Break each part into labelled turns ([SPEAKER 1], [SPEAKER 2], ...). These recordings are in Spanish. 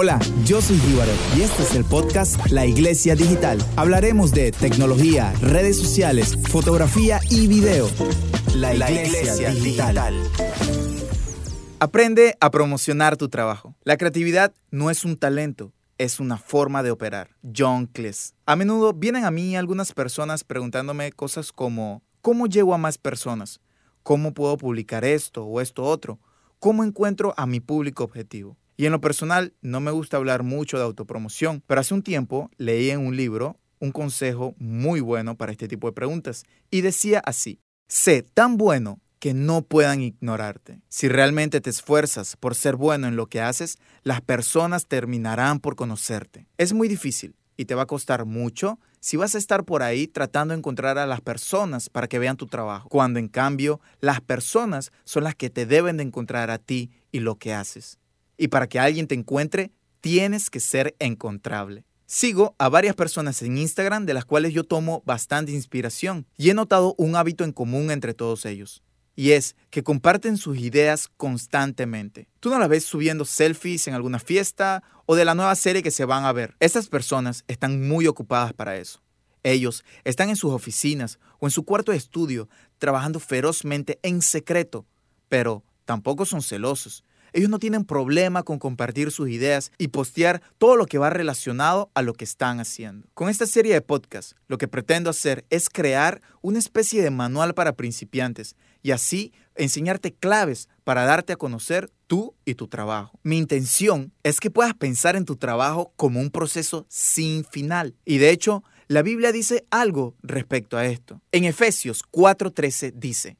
[SPEAKER 1] Hola, yo soy Jíbaro y este es el podcast La Iglesia Digital. Hablaremos de tecnología, redes sociales, fotografía y video. La Iglesia, Digital. Aprende a promocionar tu trabajo. La creatividad no es un talento, es una forma de operar. John Cleese. A menudo vienen a mí algunas personas preguntándome cosas como ¿cómo llego a más personas? ¿Cómo puedo publicar esto o esto otro? ¿Cómo encuentro a mi público objetivo? Y en lo personal, no me gusta hablar mucho de autopromoción, pero hace un tiempo leí en un libro un consejo muy bueno para este tipo de preguntas y decía así, sé tan bueno que no puedan ignorarte. Si realmente te esfuerzas por ser bueno en lo que haces, las personas terminarán por conocerte. Es muy difícil y te va a costar mucho si vas a estar por ahí tratando de encontrar a las personas para que vean tu trabajo, cuando en cambio las personas son las que te deben de encontrar a ti y lo que haces. Y para que alguien te encuentre, tienes que ser encontrable. Sigo a varias personas en Instagram de las cuales yo tomo bastante inspiración y he notado un hábito en común entre todos ellos. Y es que comparten sus ideas constantemente. Tú no las ves subiendo selfies en alguna fiesta o de la nueva serie que se van a ver. Estas personas están muy ocupadas para eso. Ellos están en sus oficinas o en su cuarto de estudio trabajando ferozmente en secreto, pero tampoco son celosos ellos no tienen problema con compartir sus ideas y postear todo lo que va relacionado a lo que están haciendo. Con esta serie de podcasts, lo que pretendo hacer es crear una especie de manual para principiantes y así enseñarte claves para darte a conocer tú y tu trabajo. Mi intención es que puedas pensar en tu trabajo como un proceso sin final. Y de hecho, la Biblia dice algo respecto a esto. En Efesios 4:13 dice,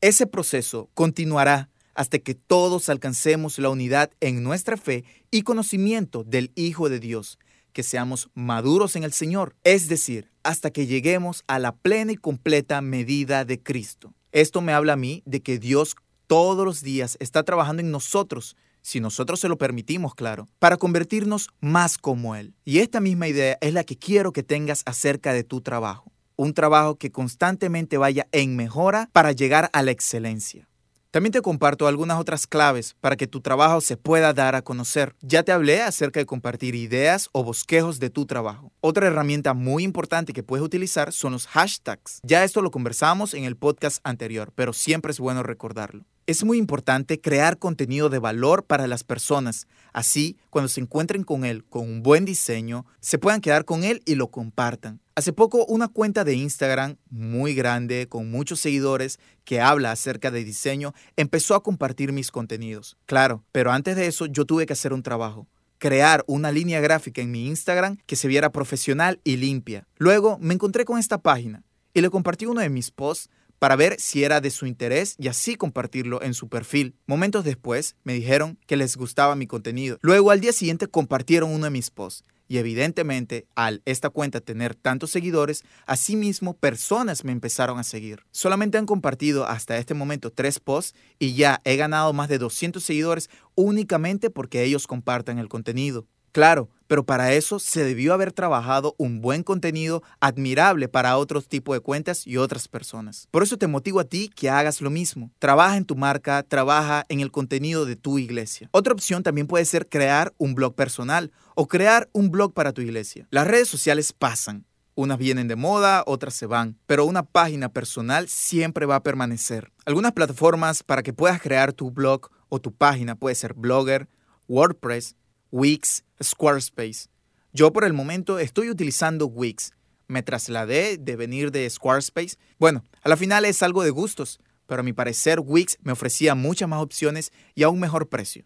[SPEAKER 1] ese proceso continuará hasta que todos alcancemos la unidad en nuestra fe y conocimiento del Hijo de Dios, que seamos maduros en el Señor, es decir, hasta que lleguemos a la plena y completa medida de Cristo. Esto me habla a mí de que Dios todos los días está trabajando en nosotros, si nosotros se lo permitimos, claro, para convertirnos más como Él. Y esta misma idea es la que quiero que tengas acerca de tu trabajo. Un trabajo que constantemente vaya en mejora para llegar a la excelencia. También te comparto algunas otras claves para que tu trabajo se pueda dar a conocer. Ya te hablé acerca de compartir ideas o bosquejos de tu trabajo. Otra herramienta muy importante que puedes utilizar son los hashtags. Ya esto lo conversamos en el podcast anterior, pero siempre es bueno recordarlo. Es muy importante crear contenido de valor para las personas. Así, cuando se encuentren con él con un buen diseño, se puedan quedar con él y lo compartan. Hace poco una cuenta de Instagram muy grande, con muchos seguidores, que habla acerca de diseño, empezó a compartir mis contenidos. Claro, pero antes de eso yo tuve que hacer un trabajo crear una línea gráfica en mi Instagram que se viera profesional y limpia. Luego me encontré con esta página y le compartí uno de mis posts para ver si era de su interés y así compartirlo en su perfil. Momentos después me dijeron que les gustaba mi contenido. Luego al día siguiente compartieron uno de mis posts. Y evidentemente, al esta cuenta tener tantos seguidores, asimismo personas me empezaron a seguir. Solamente han compartido hasta este momento tres posts y ya he ganado más de 200 seguidores únicamente porque ellos compartan el contenido. Claro, pero para eso se debió haber trabajado un buen contenido admirable para otros tipos de cuentas y otras personas. Por eso te motivo a ti que hagas lo mismo. Trabaja en tu marca, trabaja en el contenido de tu iglesia. Otra opción también puede ser crear un blog personal o crear un blog para tu iglesia. Las redes sociales pasan. Unas vienen de moda, otras se van, pero una página personal siempre va a permanecer. Algunas plataformas para que puedas crear tu blog o tu página puede ser Blogger, WordPress, Wix, Squarespace. Yo por el momento estoy utilizando Wix. Me trasladé de venir de Squarespace. Bueno, a la final es algo de gustos, pero a mi parecer Wix me ofrecía muchas más opciones y a un mejor precio.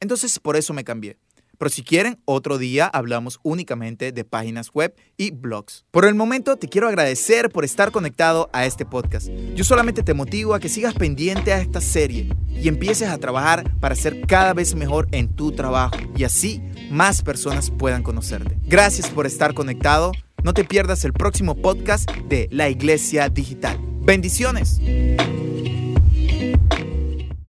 [SPEAKER 1] Entonces por eso me cambié. Pero si quieren, otro día hablamos únicamente de páginas web y blogs. Por el momento, te quiero agradecer por estar conectado a este podcast. Yo solamente te motivo a que sigas pendiente a esta serie y empieces a trabajar para ser cada vez mejor en tu trabajo y así más personas puedan conocerte. Gracias por estar conectado. No te pierdas el próximo podcast de La Iglesia Digital. Bendiciones.